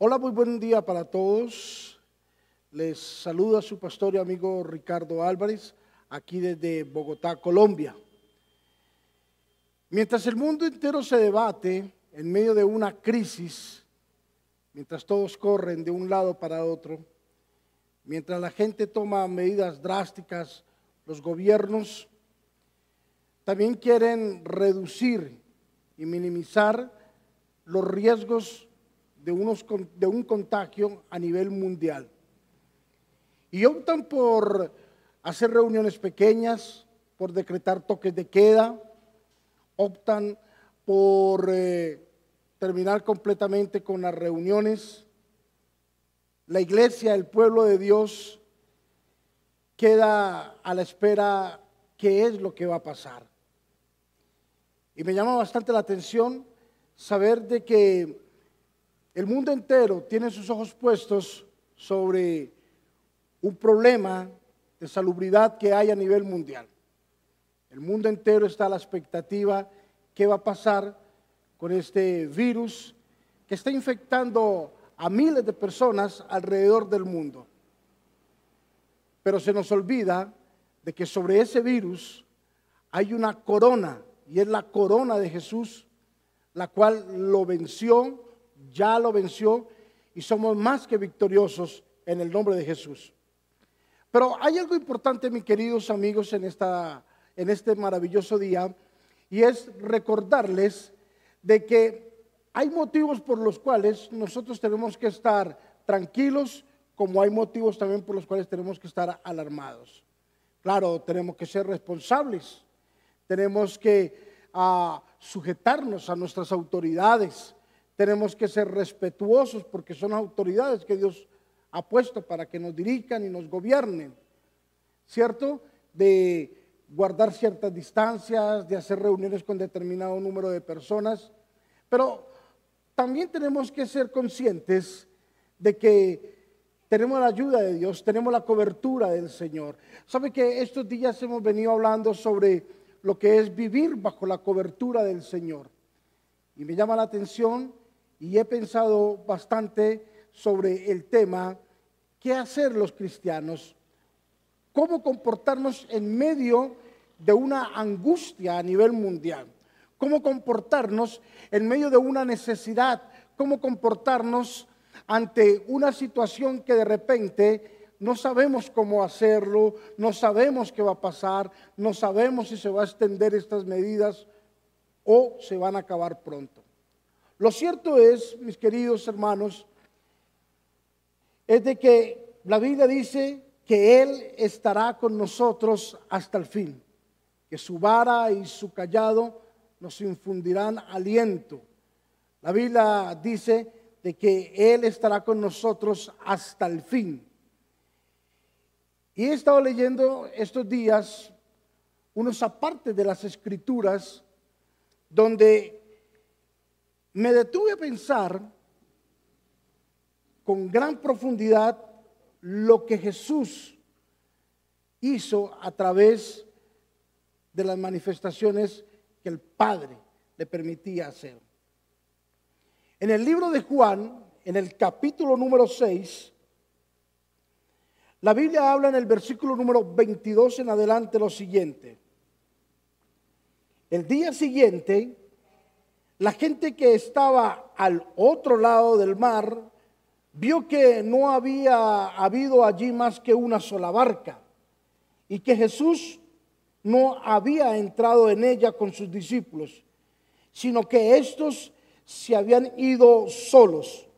Hola, muy buen día para todos. Les saluda su pastor y amigo Ricardo Álvarez, aquí desde Bogotá, Colombia. Mientras el mundo entero se debate en medio de una crisis, mientras todos corren de un lado para otro, mientras la gente toma medidas drásticas, los gobiernos también quieren reducir y minimizar los riesgos de, unos, de un contagio a nivel mundial. Y optan por hacer reuniones pequeñas, por decretar toques de queda, optan por eh, terminar completamente con las reuniones. La iglesia, el pueblo de Dios, queda a la espera qué es lo que va a pasar. Y me llama bastante la atención saber de que el mundo entero tiene sus ojos puestos sobre un problema de salubridad que hay a nivel mundial. El mundo entero está a la expectativa qué va a pasar con este virus que está infectando a miles de personas alrededor del mundo. Pero se nos olvida de que sobre ese virus hay una corona y es la corona de Jesús, la cual lo venció, ya lo venció y somos más que victoriosos en el nombre de Jesús. Pero hay algo importante, mis queridos amigos, en, esta, en este maravilloso día y es recordarles de que hay motivos por los cuales nosotros tenemos que estar tranquilos, como hay motivos también por los cuales tenemos que estar alarmados. Claro, tenemos que ser responsables tenemos que ah, sujetarnos a nuestras autoridades, tenemos que ser respetuosos porque son autoridades que Dios ha puesto para que nos dirijan y nos gobiernen, ¿cierto? De guardar ciertas distancias, de hacer reuniones con determinado número de personas, pero también tenemos que ser conscientes de que tenemos la ayuda de Dios, tenemos la cobertura del Señor. ¿Sabe que estos días hemos venido hablando sobre lo que es vivir bajo la cobertura del Señor. Y me llama la atención y he pensado bastante sobre el tema, ¿qué hacer los cristianos? ¿Cómo comportarnos en medio de una angustia a nivel mundial? ¿Cómo comportarnos en medio de una necesidad? ¿Cómo comportarnos ante una situación que de repente no sabemos cómo hacerlo, no sabemos qué va a pasar, no sabemos si se va a extender estas medidas o se van a acabar pronto. Lo cierto es, mis queridos hermanos, es de que la Biblia dice que Él estará con nosotros hasta el fin, que su vara y su callado nos infundirán aliento. La Biblia dice de que Él estará con nosotros hasta el fin. Y he estado leyendo estos días unos apartes de las escrituras donde me detuve a pensar con gran profundidad lo que Jesús hizo a través de las manifestaciones que el Padre le permitía hacer. En el libro de Juan, en el capítulo número 6, la Biblia habla en el versículo número 22 en adelante lo siguiente. El día siguiente, la gente que estaba al otro lado del mar vio que no había habido allí más que una sola barca y que Jesús no había entrado en ella con sus discípulos, sino que estos se habían ido solos.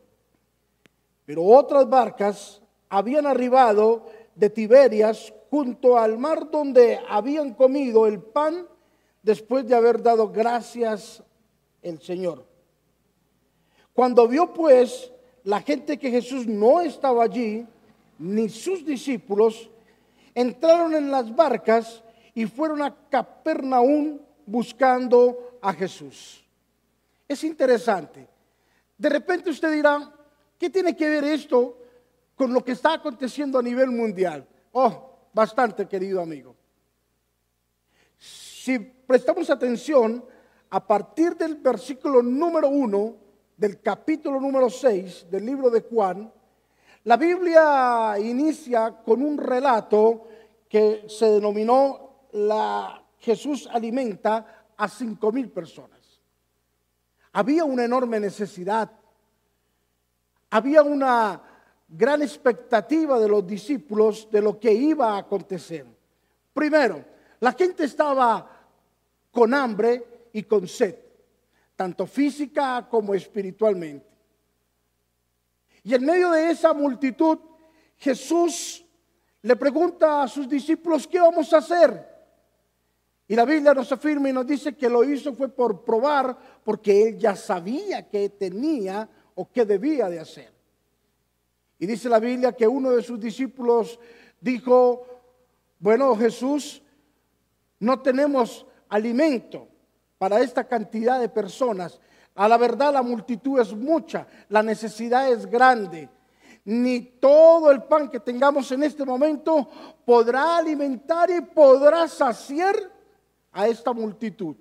Pero otras barcas habían arribado de Tiberias junto al mar donde habían comido el pan después de haber dado gracias el Señor. Cuando vio pues la gente que Jesús no estaba allí, ni sus discípulos, entraron en las barcas y fueron a Capernaum buscando a Jesús. Es interesante. De repente usted dirá, ¿qué tiene que ver esto con lo que está aconteciendo a nivel mundial. Oh, bastante, querido amigo. Si prestamos atención, a partir del versículo número uno del capítulo número 6 del libro de Juan, la Biblia inicia con un relato que se denominó la Jesús alimenta a cinco mil personas. Había una enorme necesidad, había una gran expectativa de los discípulos de lo que iba a acontecer. Primero, la gente estaba con hambre y con sed, tanto física como espiritualmente. Y en medio de esa multitud, Jesús le pregunta a sus discípulos, ¿qué vamos a hacer? Y la Biblia nos afirma y nos dice que lo hizo fue por probar, porque él ya sabía qué tenía o qué debía de hacer. Y dice la Biblia que uno de sus discípulos dijo, bueno Jesús, no tenemos alimento para esta cantidad de personas. A la verdad la multitud es mucha, la necesidad es grande. Ni todo el pan que tengamos en este momento podrá alimentar y podrá saciar a esta multitud.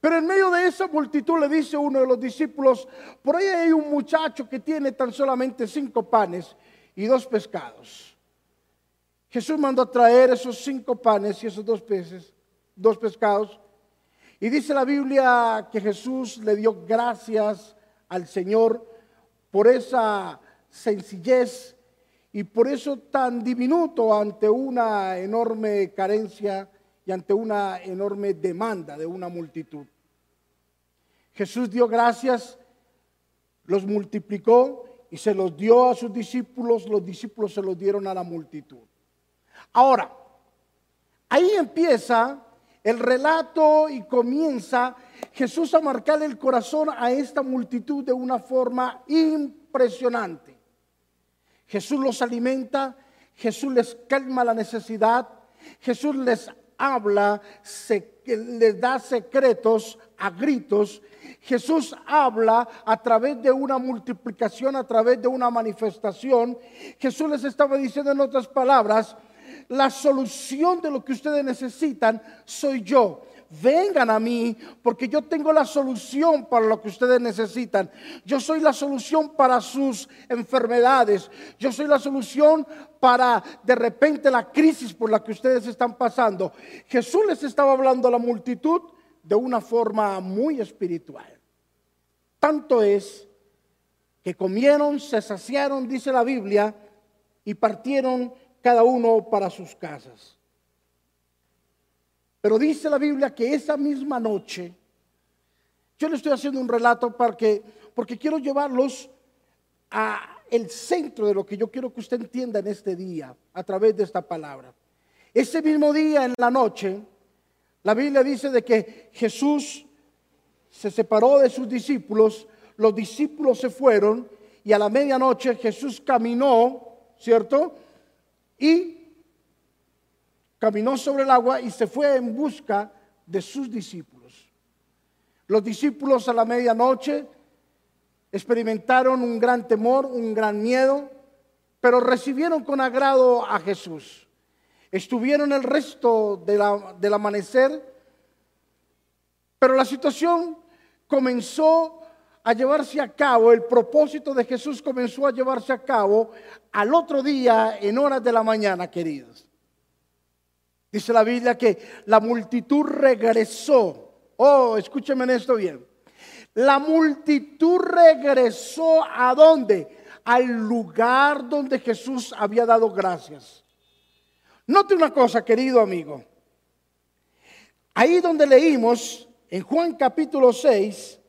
Pero en medio de esa multitud le dice uno de los discípulos, por ahí hay un muchacho que tiene tan solamente cinco panes y dos pescados. Jesús mandó a traer esos cinco panes y esos dos peces, dos pescados, y dice la Biblia que Jesús le dio gracias al Señor por esa sencillez y por eso tan diminuto ante una enorme carencia y ante una enorme demanda de una multitud. Jesús dio gracias, los multiplicó y se los dio a sus discípulos, los discípulos se los dieron a la multitud. Ahora, ahí empieza el relato y comienza Jesús a marcar el corazón a esta multitud de una forma impresionante. Jesús los alimenta, Jesús les calma la necesidad, Jesús les habla, les da secretos a gritos. Jesús habla a través de una multiplicación, a través de una manifestación. Jesús les estaba diciendo en otras palabras, la solución de lo que ustedes necesitan soy yo. Vengan a mí porque yo tengo la solución para lo que ustedes necesitan. Yo soy la solución para sus enfermedades. Yo soy la solución para de repente la crisis por la que ustedes están pasando. Jesús les estaba hablando a la multitud de una forma muy espiritual. Tanto es que comieron, se saciaron, dice la Biblia, y partieron cada uno para sus casas. Pero dice la Biblia que esa misma noche, yo le estoy haciendo un relato porque, quiero llevarlos a el centro de lo que yo quiero que usted entienda en este día a través de esta palabra. Ese mismo día en la noche, la Biblia dice de que Jesús se separó de sus discípulos, los discípulos se fueron y a la medianoche Jesús caminó, ¿cierto? Y caminó sobre el agua y se fue en busca de sus discípulos. Los discípulos a la medianoche experimentaron un gran temor, un gran miedo, pero recibieron con agrado a Jesús. Estuvieron el resto del amanecer, pero la situación comenzó a llevarse a cabo, el propósito de Jesús comenzó a llevarse a cabo al otro día en horas de la mañana, queridos. Dice la Biblia que la multitud regresó. Oh, escúcheme en esto bien. La multitud regresó a dónde? Al lugar donde Jesús había dado gracias. Note una cosa, querido amigo. Ahí donde leímos en Juan capítulo 6,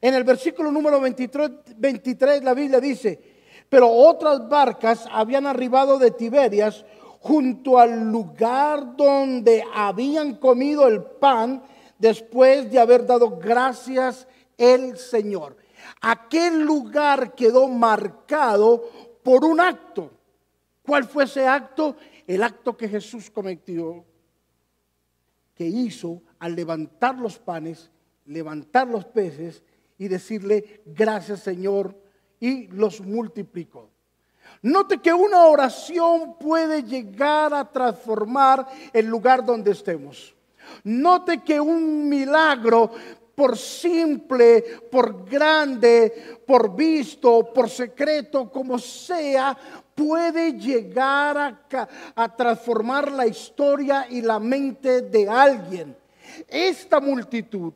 en el versículo número 23, 23 la Biblia dice, pero otras barcas habían arribado de Tiberias junto al lugar donde habían comido el pan después de haber dado gracias el Señor. Aquel lugar quedó marcado por un acto. ¿Cuál fue ese acto? El acto que Jesús cometió, que hizo al levantar los panes, levantar los peces y decirle, gracias Señor, y los multiplicó. Note que una oración puede llegar a transformar el lugar donde estemos. Note que un milagro por simple, por grande, por visto, por secreto, como sea, puede llegar a, a, transformar la historia y la mente de alguien. Esta multitud,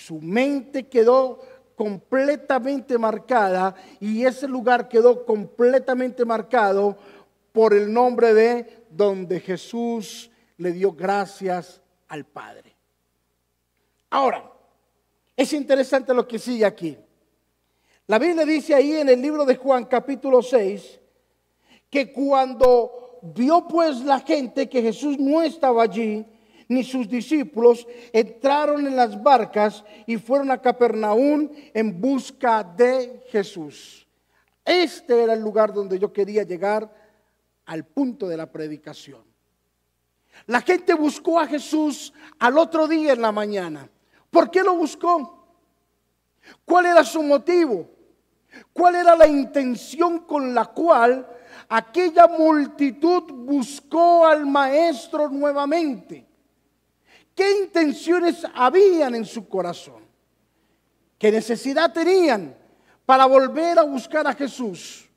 su mente quedó completamente marcada y ese lugar quedó completamente marcado por el nombre de donde Jesús le dio gracias al Padre. Ahora, es interesante lo que sigue aquí. La Biblia dice ahí en el libro de Juan capítulo 6 que cuando vio pues la gente que Jesús no estaba allí, ni sus discípulos, entraron en las barcas y fueron a Capernaum en busca de Jesús. Este era el lugar donde yo quería llegar al punto de la predicación. La gente buscó a Jesús al otro día en la mañana. ¿Por qué lo buscó? ¿Cuál era su motivo? ¿Cuál era la intención con la cual aquella multitud buscó al maestro nuevamente? ¿Qué intenciones habían en su corazón? ¿Qué necesidad tenían para volver a buscar a Jesús?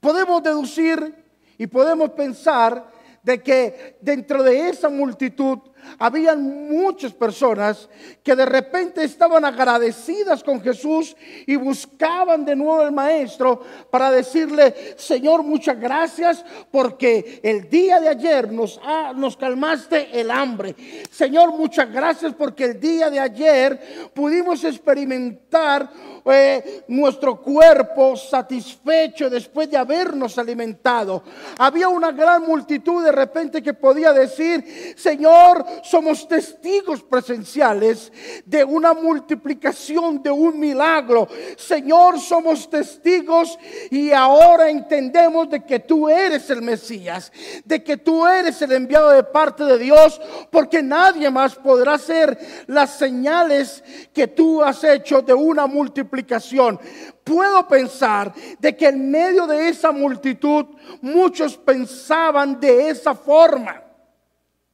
Podemos deducir y podemos pensar de que dentro de esa multitud habían muchas personas que de repente estaban agradecidas con Jesús y buscaban de nuevo al maestro para decirle, Señor, muchas gracias porque el día de ayer nos, nos calmaste el hambre. Señor, muchas gracias porque el día de ayer pudimos experimentar eh, nuestro cuerpo satisfecho después de habernos alimentado. Había una gran multitud de repente que podía decir, Señor, somos testigos presenciales de una multiplicación, de un milagro. Señor, somos testigos y ahora entendemos de que tú eres el Mesías, de que tú eres el enviado de parte de Dios, porque nadie más podrá hacer las señales que tú has hecho de una multiplicación. Puedo pensar de que en medio de esa multitud muchos pensaban de esa forma,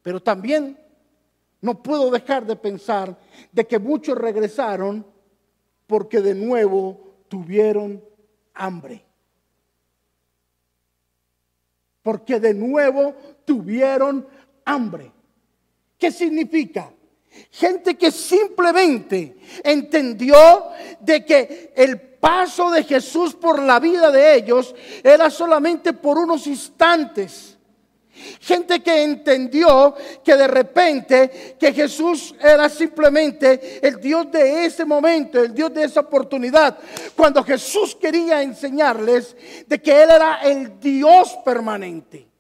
pero también no puedo dejar de pensar de que muchos regresaron porque de nuevo tuvieron hambre. Porque de nuevo tuvieron hambre. ¿Qué significa? Gente que simplemente entendió de que el paso de Jesús por la vida de ellos era solamente por unos instantes Gente que entendió que de repente que Jesús era simplemente el Dios de ese momento, el Dios de esa oportunidad. Cuando Jesús quería enseñarles de que Él era el Dios permanente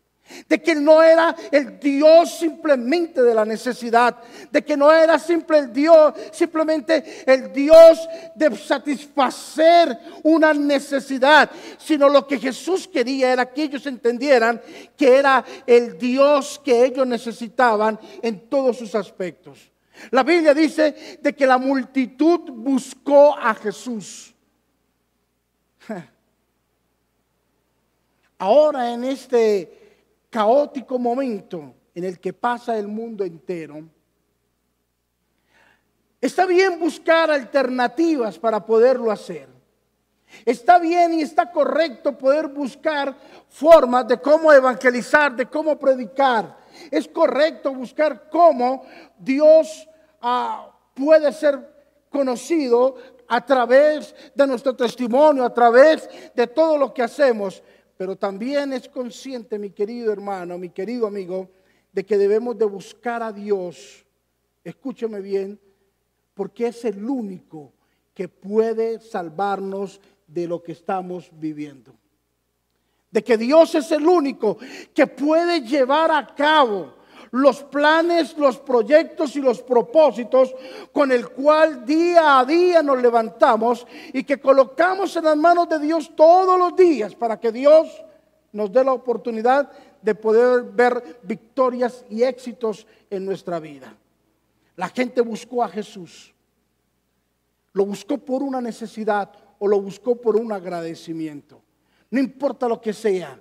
de que no era el Dios simplemente de la necesidad, de que no era simple el Dios, simplemente el Dios de satisfacer una necesidad, sino lo que Jesús quería era que ellos entendieran que era el Dios que ellos necesitaban en todos sus aspectos. La Biblia dice de que la multitud buscó a Jesús. Ahora en este caótico momento en el que pasa el mundo entero, está bien buscar alternativas para poderlo hacer. Está bien y está correcto poder buscar formas de cómo evangelizar, de cómo predicar. Es correcto buscar cómo Dios ah, puede ser conocido a través de nuestro testimonio, a través de todo lo que hacemos pero también es consciente, mi querido hermano, mi querido amigo, de que debemos de buscar a Dios, escúcheme bien, porque es el único que puede salvarnos de lo que estamos viviendo. De que Dios es el único que puede llevar a cabo los planes, los proyectos y los propósitos con el cual día a día nos levantamos y que colocamos en las manos de Dios todos los días para que Dios nos dé la oportunidad de poder ver victorias y éxitos en nuestra vida. La gente buscó a Jesús. Lo buscó por una necesidad o lo buscó por un agradecimiento. No importa lo que sea,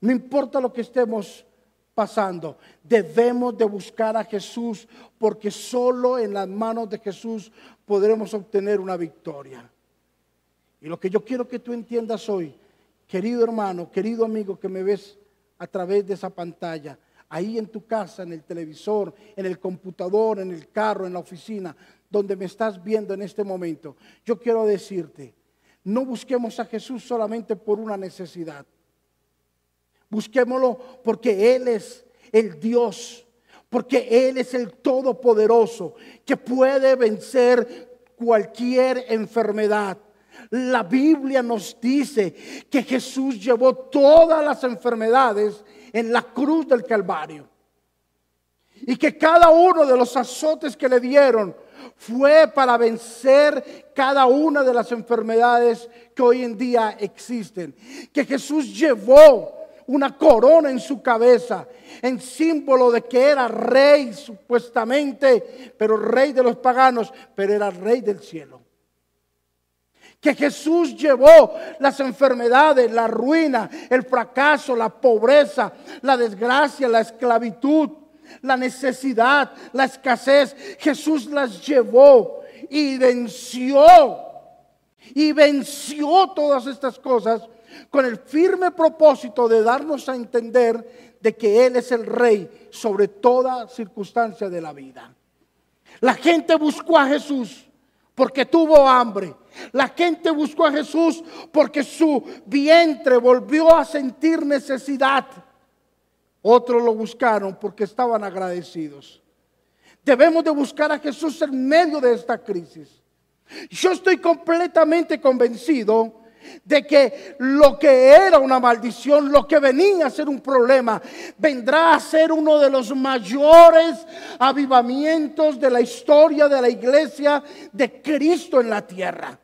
no importa lo que estemos pasando. Debemos de buscar a Jesús porque solo en las manos de Jesús podremos obtener una victoria. Y lo que yo quiero que tú entiendas hoy, querido hermano, querido amigo que me ves a través de esa pantalla, ahí en tu casa, en el televisor, en el computador, en el carro, en la oficina, donde me estás viendo en este momento, yo quiero decirte, no busquemos a Jesús solamente por una necesidad. Busquémoslo porque Él es el Dios, porque Él es el Todopoderoso que puede vencer cualquier enfermedad. La Biblia nos dice que Jesús llevó todas las enfermedades en la cruz del Calvario. Y que cada uno de los azotes que le dieron fue para vencer cada una de las enfermedades que hoy en día existen. Que Jesús llevó una corona en su cabeza, en símbolo de que era rey supuestamente, pero rey de los paganos, pero era rey del cielo. Que Jesús llevó las enfermedades, la ruina, el fracaso, la pobreza, la desgracia, la esclavitud, la necesidad, la escasez. Jesús las llevó y venció. Y venció todas estas cosas con el firme propósito de darnos a entender de que Él es el rey sobre toda circunstancia de la vida. La gente buscó a Jesús porque tuvo hambre. La gente buscó a Jesús porque su vientre volvió a sentir necesidad. Otros lo buscaron porque estaban agradecidos. Debemos de buscar a Jesús en medio de esta crisis. Yo estoy completamente convencido de que lo que era una maldición, lo que venía a ser un problema, vendrá a ser uno de los mayores avivamientos de la historia de la iglesia de Cristo en la tierra.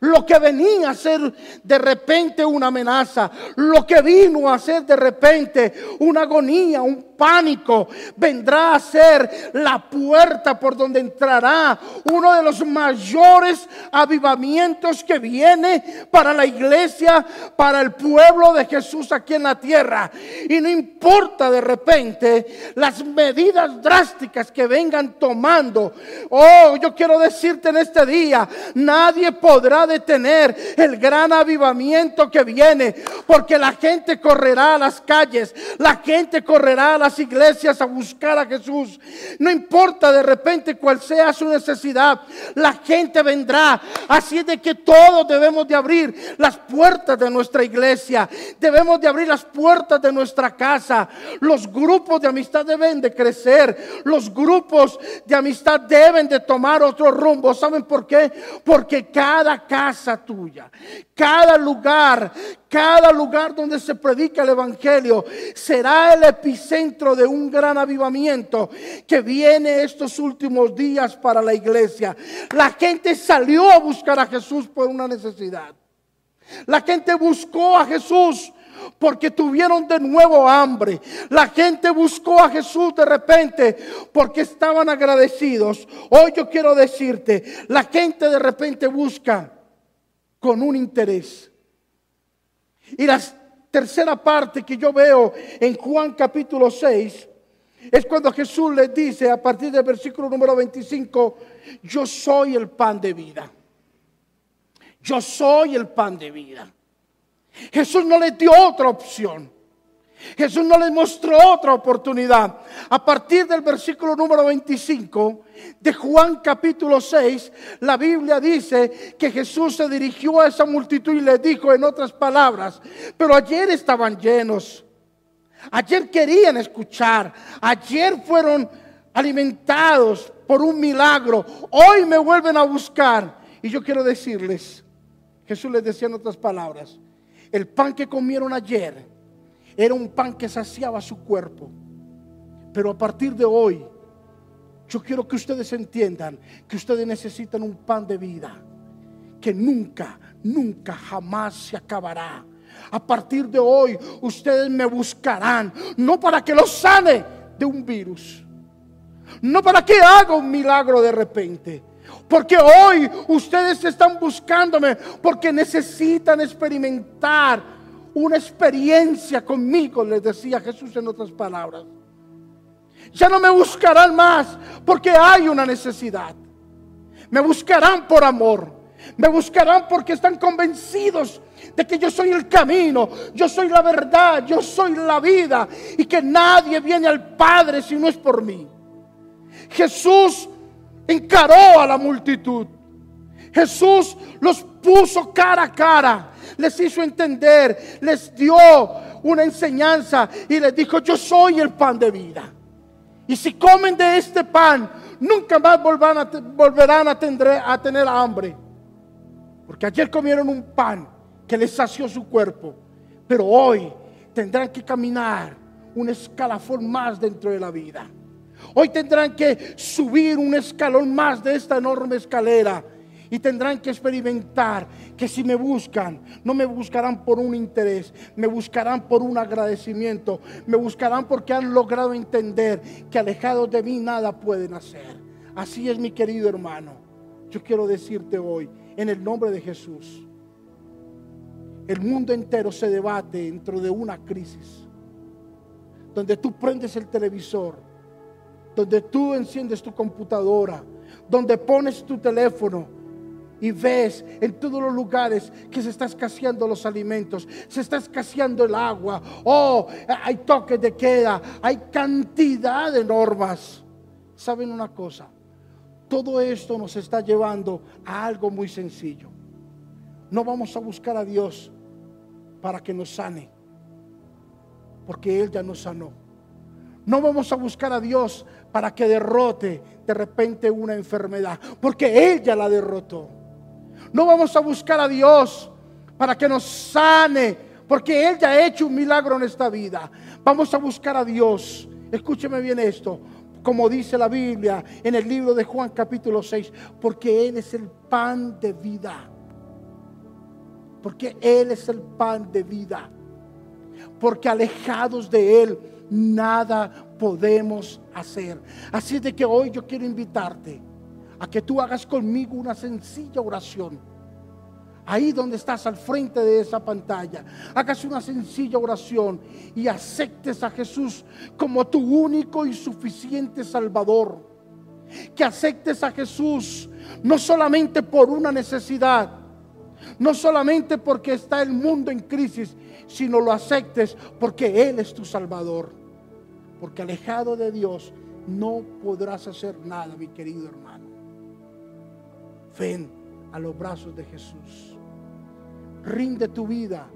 Lo que venía a ser de repente una amenaza, lo que vino a ser de repente una agonía, un pánico, vendrá a ser la puerta por donde entrará uno de los mayores avivamientos que viene para la iglesia, para el pueblo de Jesús aquí en la tierra. Y no importa de repente las medidas drásticas que vengan tomando. Oh, yo quiero decirte en este día, nadie podrá detener el gran avivamiento que viene, porque la gente correrá a las calles, la gente correrá a las iglesias a buscar a Jesús. No importa de repente cuál sea su necesidad, la gente vendrá. Así es de que todos debemos de abrir las puertas de nuestra iglesia, debemos de abrir las puertas de nuestra casa. Los grupos de amistad deben de crecer, los grupos de amistad deben de tomar otro rumbo. ¿Saben por qué? Porque cada casa tuya, cada lugar, cada lugar donde se predica el Evangelio será el epicentro de un gran avivamiento que viene estos últimos días para la iglesia. La gente salió a buscar a Jesús por una necesidad. La gente buscó a Jesús porque tuvieron de nuevo hambre. La gente buscó a Jesús de repente porque estaban agradecidos. Hoy yo quiero decirte, la gente de repente busca con un interés. Y la tercera parte que yo veo en Juan capítulo 6 es cuando Jesús les dice a partir del versículo número 25, yo soy el pan de vida. Yo soy el pan de vida. Jesús no les dio otra opción. Jesús no les mostró otra oportunidad. A partir del versículo número 25 de Juan capítulo 6, la Biblia dice que Jesús se dirigió a esa multitud y le dijo en otras palabras, pero ayer estaban llenos, ayer querían escuchar, ayer fueron alimentados por un milagro, hoy me vuelven a buscar. Y yo quiero decirles, Jesús les decía en otras palabras, el pan que comieron ayer, era un pan que saciaba su cuerpo. Pero a partir de hoy, yo quiero que ustedes entiendan que ustedes necesitan un pan de vida que nunca, nunca, jamás se acabará. A partir de hoy, ustedes me buscarán, no para que los sane de un virus, no para que haga un milagro de repente. Porque hoy ustedes están buscándome porque necesitan experimentar una experiencia conmigo, les decía Jesús en otras palabras. Ya no me buscarán más porque hay una necesidad. Me buscarán por amor. Me buscarán porque están convencidos de que yo soy el camino, yo soy la verdad, yo soy la vida y que nadie viene al Padre si no es por mí. Jesús encaró a la multitud. Jesús los puso cara a cara, les hizo entender, les dio una enseñanza y les dijo, yo soy el pan de vida. Y si comen de este pan, nunca más volverán a, tener, hambre. Porque ayer comieron un pan que les sació su cuerpo, pero hoy tendrán que caminar un escalafón más dentro de la vida. Hoy tendrán que subir un escalón más de esta enorme escalera y tendrán que experimentar que si me buscan, no me buscarán por un interés, me buscarán por un agradecimiento, me buscarán porque han logrado entender que alejados de mí nada pueden hacer. Así es mi querido hermano. Yo quiero decirte hoy, en el nombre de Jesús, el mundo entero se debate dentro de una crisis, donde tú prendes el televisor, donde tú enciendes tu computadora, donde pones tu teléfono y ves en todos los lugares que se está escaseando los alimentos, se está escaseando el agua, oh, hay toques de queda, hay cantidad de normas. ¿Saben una cosa? Todo esto nos está llevando a algo muy sencillo. No vamos a buscar a Dios para que nos sane, porque Él ya nos sanó. No vamos a buscar a Dios para que derrote de repente una enfermedad, porque Él ya la derrotó. No vamos a buscar a Dios para que nos sane, porque Él ya ha hecho un milagro en esta vida. Vamos a buscar a Dios. Escúcheme bien esto, como dice la Biblia en el libro de Juan capítulo 6, porque Él es el pan de vida. Porque Él es el pan de vida. Porque alejados de Él nada podemos hacer. Así de que hoy yo quiero invitarte a que tú hagas conmigo una sencilla oración. Ahí donde estás al frente de esa pantalla, hagas una sencilla oración y aceptes a Jesús como tu único y suficiente Salvador. Que aceptes a Jesús no solamente por una necesidad, no solamente porque está el mundo en crisis, sino lo aceptes porque Él es tu Salvador. Porque alejado de Dios no podrás hacer nada, mi querido hermano. Ven a los brazos de Jesús. Rinde tu vida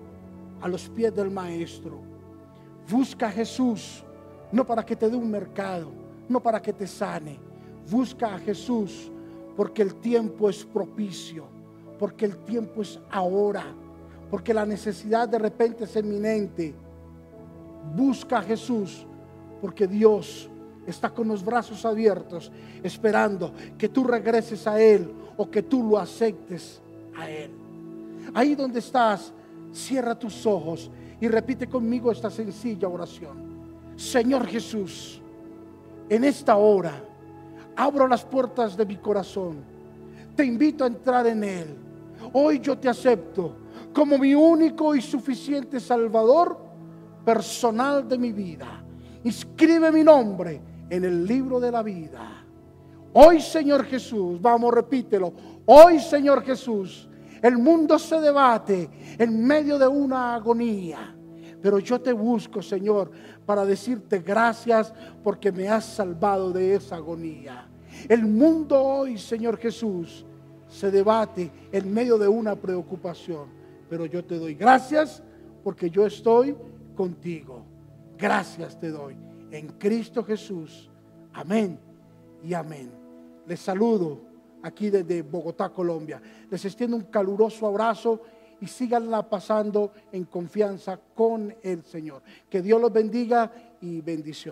a los pies del Maestro. Busca a Jesús, no para que te dé un mercado, no para que te sane. Busca a Jesús porque el tiempo es propicio, porque el tiempo es ahora, porque la necesidad de repente es eminente. Busca a Jesús porque Dios está con los brazos abiertos, esperando que tú regreses a Él o que tú lo aceptes a Él. Ahí donde estás, cierra tus ojos y repite conmigo esta sencilla oración. Señor Jesús, en esta hora abro las puertas de mi corazón. Te invito a entrar en Él. Hoy yo te acepto como mi único y suficiente Salvador personal de mi vida. Inscribe mi nombre en el libro de la vida. Hoy, Señor Jesús, vamos, repítelo. Hoy, Señor Jesús, el mundo se debate en medio de una agonía. Pero yo te busco, Señor, para decirte gracias porque me has salvado de esa agonía. El mundo hoy, Señor Jesús, se debate en medio de una preocupación. Pero yo te doy gracias porque yo estoy contigo. Gracias te doy en Cristo Jesús. Amén y amén. Les saludo aquí desde Bogotá, Colombia. Les extiendo un caluroso abrazo y síganla pasando en confianza con el Señor. Que Dios los bendiga y bendición.